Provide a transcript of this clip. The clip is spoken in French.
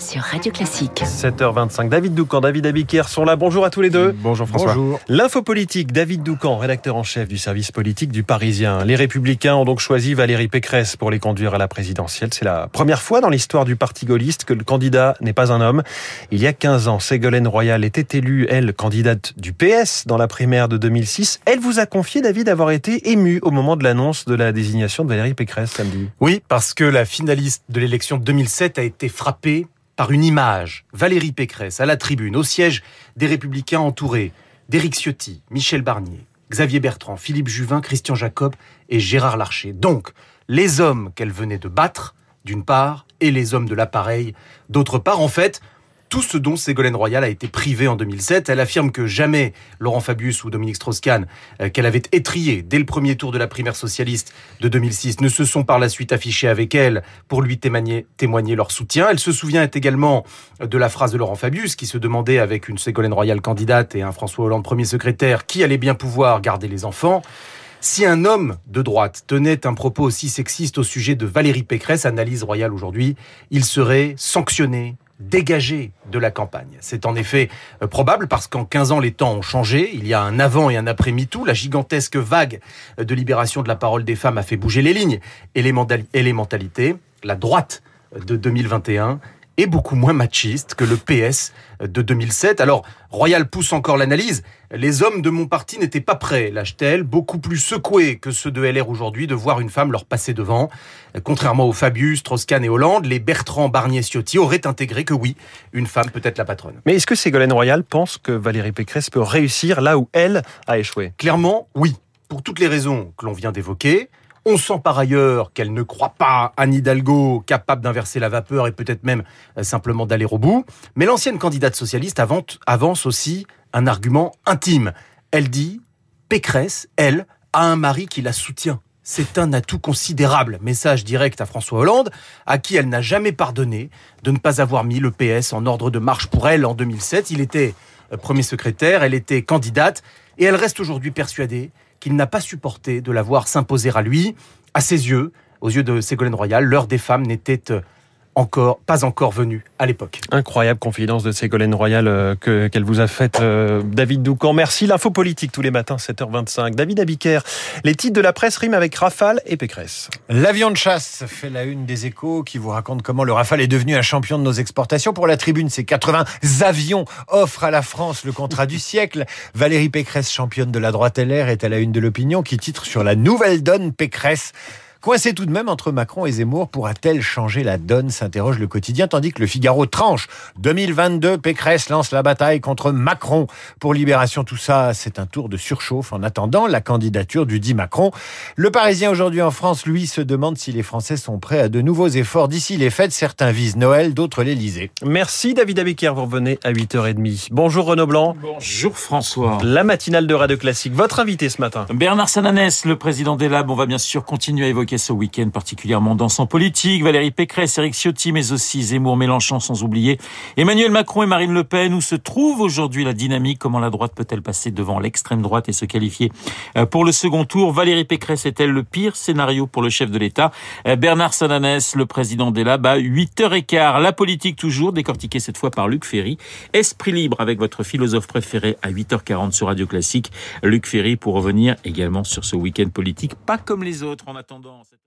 sur Radio Classique. 7h25. David Doucan, David Abiker sont là. Bonjour à tous les deux. Bonjour François. Bonjour. L'info politique, David Doucan, rédacteur en chef du service politique du Parisien. Les Républicains ont donc choisi Valérie Pécresse pour les conduire à la présidentielle. C'est la première fois dans l'histoire du parti gaulliste que le candidat n'est pas un homme. Il y a 15 ans, Ségolène Royal était élue, elle, candidate du PS dans la primaire de 2006. Elle vous a confié, David, avoir été ému au moment de l'annonce de la désignation de Valérie Pécresse samedi. Oui, parce que la finaliste de l'élection de 2007 a été frappée par une image. Valérie Pécresse à la tribune, au siège des Républicains entourés d'Éric Ciotti, Michel Barnier, Xavier Bertrand, Philippe Juvin, Christian Jacob et Gérard Larcher. Donc, les hommes qu'elle venait de battre, d'une part, et les hommes de l'appareil, d'autre part. En fait, tout ce dont Ségolène Royal a été privée en 2007. Elle affirme que jamais Laurent Fabius ou Dominique Strauss-Kahn, euh, qu'elle avait étrié dès le premier tour de la primaire socialiste de 2006, ne se sont par la suite affichés avec elle pour lui témoigner, témoigner leur soutien. Elle se souvient également de la phrase de Laurent Fabius qui se demandait avec une Ségolène Royal candidate et un François Hollande premier secrétaire qui allait bien pouvoir garder les enfants. Si un homme de droite tenait un propos aussi sexiste au sujet de Valérie Pécresse, analyse royale aujourd'hui, il serait sanctionné, dégagé de la campagne. C'est en effet euh, probable parce qu'en 15 ans, les temps ont changé. Il y a un avant et un après MeToo. La gigantesque vague de libération de la parole des femmes a fait bouger les lignes et les, mentalités. La droite de 2021 beaucoup moins machiste que le PS de 2007. Alors, Royal pousse encore l'analyse. Les hommes de mon parti n'étaient pas prêts, lâche-t-elle, beaucoup plus secoués que ceux de LR aujourd'hui de voir une femme leur passer devant. Contrairement aux Fabius, Troscan et Hollande, les Bertrand, Barnier, Ciotti auraient intégré que oui, une femme peut être la patronne. Mais est-ce que Ségolène Royal pense que Valérie Pécresse peut réussir là où elle a échoué? Clairement, oui. Pour toutes les raisons que l'on vient d'évoquer, on sent par ailleurs qu'elle ne croit pas Anne Hidalgo capable d'inverser la vapeur et peut-être même euh, simplement d'aller au bout. Mais l'ancienne candidate socialiste avance aussi un argument intime. Elle dit Pécresse, elle, a un mari qui la soutient. C'est un atout considérable. Message direct à François Hollande, à qui elle n'a jamais pardonné de ne pas avoir mis le PS en ordre de marche pour elle en 2007. Il était euh, premier secrétaire, elle était candidate, et elle reste aujourd'hui persuadée qu'il n'a pas supporté de la voir s'imposer à lui. À ses yeux, aux yeux de Ségolène Royal, l'heure des femmes n'était euh, encore, pas encore venu à l'époque. Incroyable confidence de Ségolène Royal euh, que, qu'elle vous a faite, euh, David Doucan. Merci. L'info politique tous les matins, 7h25. David Abiker, les titres de la presse riment avec Rafale et Pécresse. L'avion de chasse fait la une des échos qui vous raconte comment le Rafale est devenu un champion de nos exportations. Pour la tribune, ces 80 avions offrent à la France le contrat du siècle. Valérie Pécresse, championne de la droite LR, est à la une de l'opinion qui titre sur la nouvelle donne Pécresse. Coincé tout de même entre Macron et Zemmour, pourra-t-elle changer la donne s'interroge le quotidien, tandis que le Figaro tranche. 2022, Pécresse lance la bataille contre Macron. Pour Libération, tout ça, c'est un tour de surchauffe en attendant la candidature du dit Macron. Le Parisien aujourd'hui en France, lui, se demande si les Français sont prêts à de nouveaux efforts d'ici les fêtes. Certains visent Noël, d'autres l'Elysée. Merci David Abiker, vous revenez à 8h30. Bonjour Renaud Blanc. Bonjour François. La matinale de Radio Classique. Votre invité ce matin Bernard Sananès, le président des Labs. On va bien sûr continuer à évoquer ce week-end particulièrement dansant politique. Valérie Pécresse, Eric Ciotti, mais aussi Zemmour, Mélenchon, sans oublier Emmanuel Macron et Marine Le Pen. Où se trouve aujourd'hui la dynamique? Comment la droite peut-elle passer devant l'extrême droite et se qualifier euh, pour le second tour? Valérie Pécresse est-elle le pire scénario pour le chef de l'État? Euh, Bernard Sananès, le président des Labs, à 8h15. La politique toujours, décortiquée cette fois par Luc Ferry. Esprit libre avec votre philosophe préféré à 8h40 sur Radio Classique. Luc Ferry pour revenir également sur ce week-end politique, pas comme les autres en attendant en cette